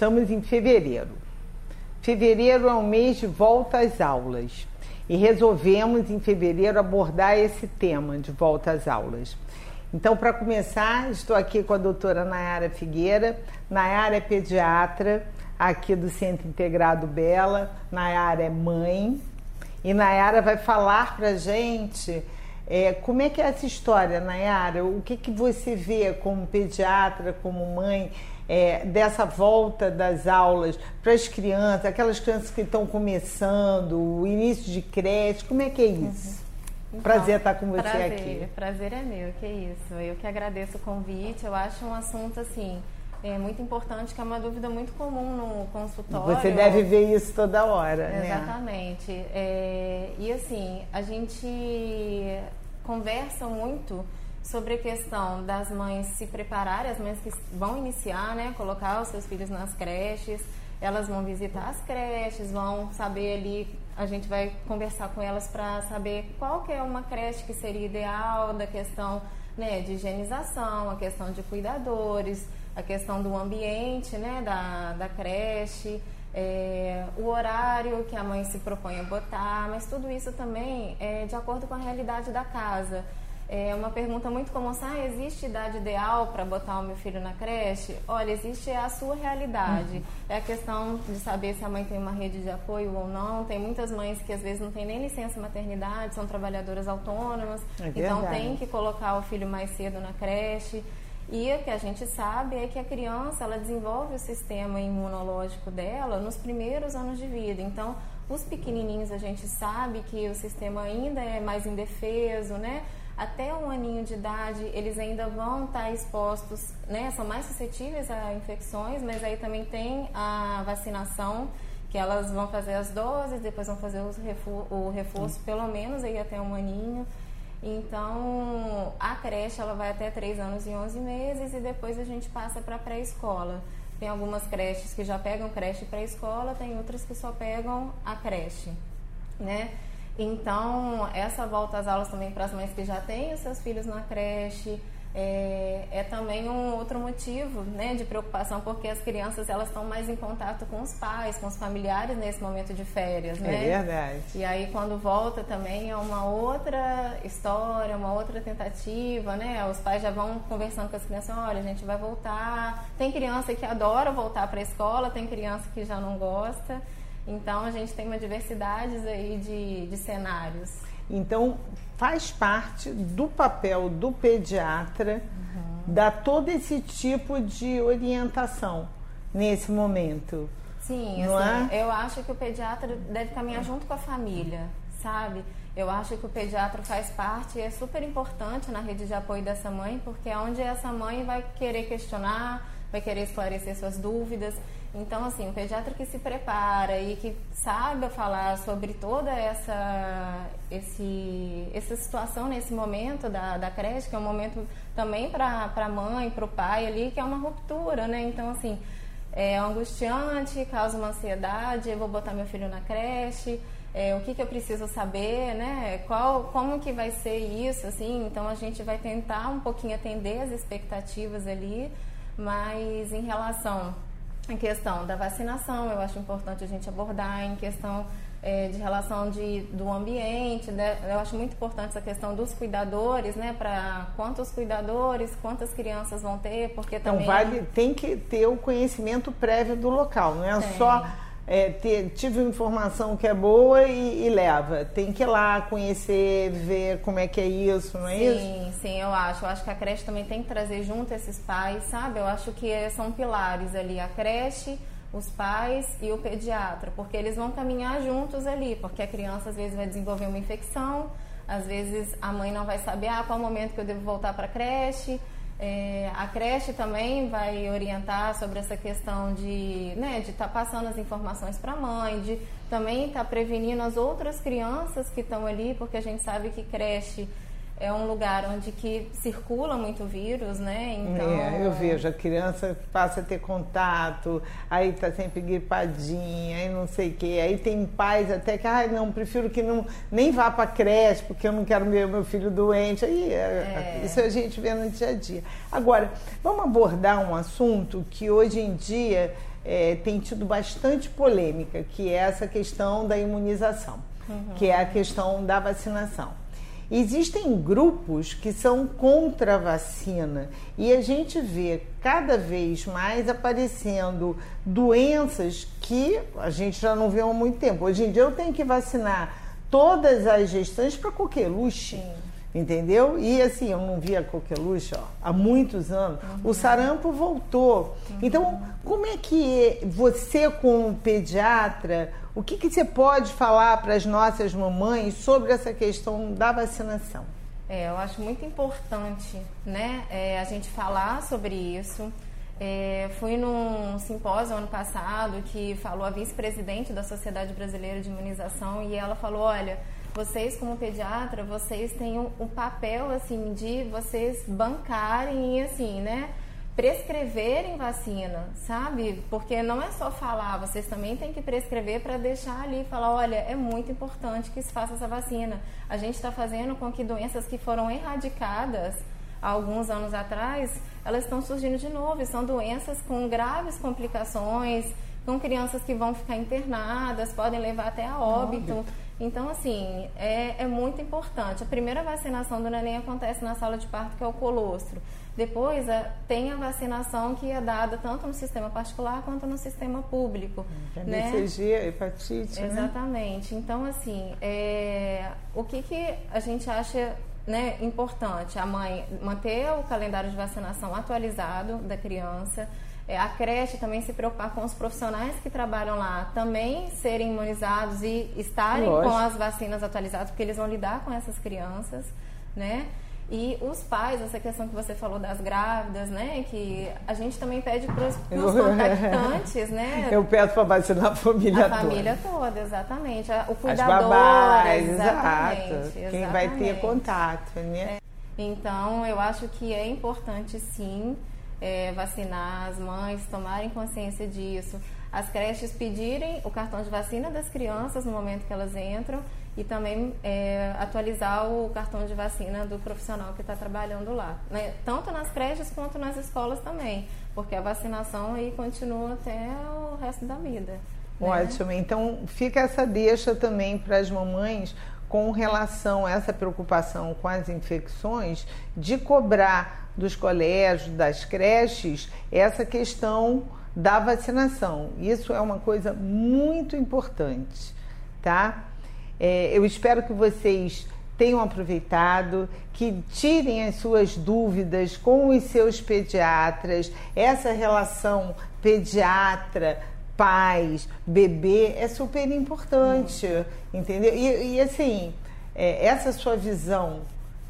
estamos em fevereiro. Fevereiro é um mês de volta às aulas e resolvemos em fevereiro abordar esse tema de volta às aulas. Então, para começar, estou aqui com a doutora Nayara Figueira. Nayara é pediatra aqui do Centro Integrado Bela. Nayara é mãe. E Nayara vai falar para a gente é, como é que é essa história, Nayara? O que, que você vê como pediatra, como mãe, é, dessa volta das aulas para as crianças, aquelas crianças que estão começando, o início de creche, como é que é isso? Uhum. Então, prazer estar com você prazer, aqui. Prazer é meu, que isso. Eu que agradeço o convite. Eu acho um assunto assim é muito importante, que é uma dúvida muito comum no consultório. Você deve ver isso toda hora, né? Exatamente. É, e assim, a gente conversa muito sobre a questão das mães se prepararem, as mães que vão iniciar, né, colocar os seus filhos nas creches, elas vão visitar as creches, vão saber ali, a gente vai conversar com elas para saber qual que é uma creche que seria ideal, da questão né, de higienização, a questão de cuidadores, a questão do ambiente né, da, da creche, é, o horário que a mãe se propõe a botar, mas tudo isso também é de acordo com a realidade da casa. É uma pergunta muito comum, ah, existe idade ideal para botar o meu filho na creche? Olha, existe a sua realidade. Uhum. É a questão de saber se a mãe tem uma rede de apoio ou não. Tem muitas mães que às vezes não têm nem licença maternidade, são trabalhadoras autônomas, é então tem que colocar o filho mais cedo na creche. E o que a gente sabe é que a criança ela desenvolve o sistema imunológico dela nos primeiros anos de vida. Então, os pequenininhos a gente sabe que o sistema ainda é mais indefeso, né? Até um aninho de idade, eles ainda vão estar expostos, né? São mais suscetíveis a infecções, mas aí também tem a vacinação, que elas vão fazer as doses, depois vão fazer o reforço, pelo menos aí até um aninho. Então, a creche ela vai até 3 anos e 11 meses e depois a gente passa para pré-escola. Tem algumas creches que já pegam creche pré-escola, tem outras que só pegam a creche, né? Então, essa volta às aulas também para as mães que já têm os seus filhos na creche, é, é, também um outro motivo né, de preocupação, porque as crianças elas estão mais em contato com os pais, com os familiares nesse momento de férias, é né? É verdade. E aí quando volta também é uma outra história, uma outra tentativa, né? Os pais já vão conversando com as crianças, olha, a gente vai voltar. Tem criança que adora voltar para a escola, tem criança que já não gosta. Então a gente tem uma diversidade aí de, de cenários. Então, faz parte do papel do pediatra uhum. dar todo esse tipo de orientação nesse momento. Sim, assim, é? eu acho que o pediatra deve caminhar junto com a família, sabe? Eu acho que o pediatra faz parte, é super importante na rede de apoio dessa mãe, porque é onde essa mãe vai querer questionar, vai querer esclarecer suas dúvidas. Então, assim, o pediatra que se prepara e que saiba falar sobre toda essa, esse, essa situação nesse momento da, da creche, que é um momento também para a mãe, para o pai ali, que é uma ruptura, né? Então, assim, é angustiante, causa uma ansiedade, eu vou botar meu filho na creche, é, o que, que eu preciso saber, né? Qual, como que vai ser isso, assim? Então, a gente vai tentar um pouquinho atender as expectativas ali, mas em relação em questão da vacinação, eu acho importante a gente abordar, em questão é, de relação de, do ambiente, né? eu acho muito importante essa questão dos cuidadores, né? Para quantos cuidadores, quantas crianças vão ter, porque então, também... Então, vale, tem que ter o conhecimento prévio do local, não é tem. só é, ter, tive informação que é boa e, e, leva. Tem que ir lá conhecer, ver como é que é isso, não é sim, isso? Sim, sim, eu acho. Eu acho que a creche também tem que trazer junto esses pais, sabe? Eu acho que são pilares ali, a creche, os pais e o pediatra, porque eles vão caminhar juntos ali, porque a criança às vezes vai desenvolver uma infecção, às vezes a mãe não vai saber ah, qual momento que eu devo voltar para a creche é, a creche também vai orientar sobre essa questão de né, estar tá passando as informações para a mãe, de também estar tá prevenindo as outras crianças que estão ali, porque a gente sabe que creche é um lugar onde que circula muito vírus, né? Então... É, eu vejo, a criança passa a ter contato, aí tá sempre gripadinha, aí não sei o quê. Aí tem pais até que, ai, ah, não, prefiro que não nem vá para creche, porque eu não quero ver meu filho doente. Aí é, é. isso a gente vê no dia a dia. Agora, vamos abordar um assunto que hoje em dia é, tem tido bastante polêmica, que é essa questão da imunização, uhum. que é a questão da vacinação. Existem grupos que são contra a vacina e a gente vê cada vez mais aparecendo doenças que a gente já não vê há muito tempo. Hoje em dia eu tenho que vacinar todas as gestantes para coqueluche. Sim. Entendeu? E assim, eu não via coqueluche ó, há muitos anos. Uhum. O sarampo voltou. Uhum. Então, como é que você, como pediatra, o que, que você pode falar para as nossas mamães sobre essa questão da vacinação? É, eu acho muito importante né, é, a gente falar sobre isso. É, fui num simpósio ano passado que falou a vice-presidente da Sociedade Brasileira de Imunização e ela falou, olha, vocês como pediatra, vocês têm um, um papel assim de vocês bancarem e assim, né? prescreverem vacina, sabe? Porque não é só falar, vocês também têm que prescrever para deixar ali falar, olha, é muito importante que se faça essa vacina. A gente está fazendo com que doenças que foram erradicadas há alguns anos atrás, elas estão surgindo de novo. E são doenças com graves complicações, com crianças que vão ficar internadas, podem levar até a óbito. Então, assim, é, é muito importante. A primeira vacinação do neném acontece na sala de parto, que é o colostro. Depois é, tem a vacinação que é dada tanto no sistema particular quanto no sistema público. É né? BCG, hepatite. Né? Exatamente. Né? Então, assim, é, o que, que a gente acha né, importante? A mãe manter o calendário de vacinação atualizado da criança. É, a creche também se preocupar com os profissionais que trabalham lá também serem imunizados e estarem Lógico. com as vacinas atualizadas, porque eles vão lidar com essas crianças, né? E os pais, essa questão que você falou das grávidas, né? Que a gente também pede para os contactantes, né? Eu peço para vacinar a família toda. A família toda, exatamente. O cuidador. As babás, exatamente, exato. Quem vai ter contato, né? É. Então, eu acho que é importante, sim, é, vacinar as mães, tomarem consciência disso. As creches pedirem o cartão de vacina das crianças no momento que elas entram e também é, atualizar o cartão de vacina do profissional que está trabalhando lá, né? tanto nas creches quanto nas escolas também, porque a vacinação aí continua até o resto da vida. Né? Ótimo, então fica essa deixa também para as mamães com relação a essa preocupação com as infecções, de cobrar dos colégios, das creches, essa questão da vacinação. Isso é uma coisa muito importante, tá? É, eu espero que vocês tenham aproveitado, que tirem as suas dúvidas com os seus pediatras. Essa relação pediatra, pais, bebê é super importante, entendeu? E, e assim, é, essa sua visão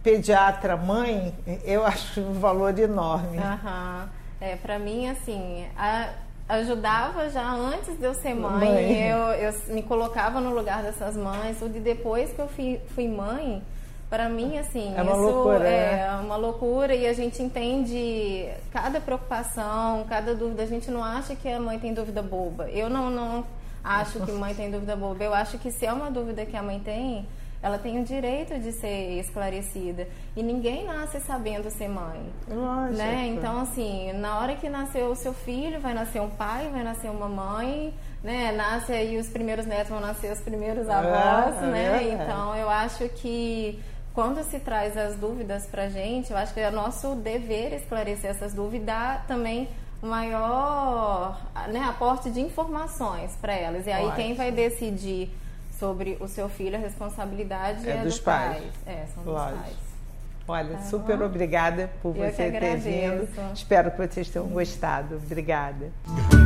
pediatra-mãe, eu acho um valor enorme. Uhum. É, para mim, assim, a ajudava já antes de eu ser mãe. mãe. Eu, eu me colocava no lugar dessas mães. E depois que eu fui, fui mãe, para mim, assim, é uma isso loucura, é né? uma loucura e a gente entende cada preocupação, cada dúvida. A gente não acha que a mãe tem dúvida boba. Eu não, não acho que mãe tem dúvida boba. Eu acho que se é uma dúvida que a mãe tem, ela tem o direito de ser esclarecida. E ninguém nasce sabendo ser mãe. Lógico. Né? Então, assim, na hora que nasceu o seu filho, vai nascer um pai, vai nascer uma mãe, né? Nasce aí os primeiros netos, vão nascer os primeiros é, avós, é, né? É. Então, eu acho que quando se traz as dúvidas pra gente, eu acho que é nosso dever esclarecer essas dúvidas e dar também o maior né, aporte de informações para elas. E aí, Ótimo. quem vai decidir sobre o seu filho, a responsabilidade é, é dos, dos pais. pais. É, são dos Lógico. pais. Olha, tá super bom? obrigada por Eu você ter vindo. Espero que vocês tenham gostado. Obrigada.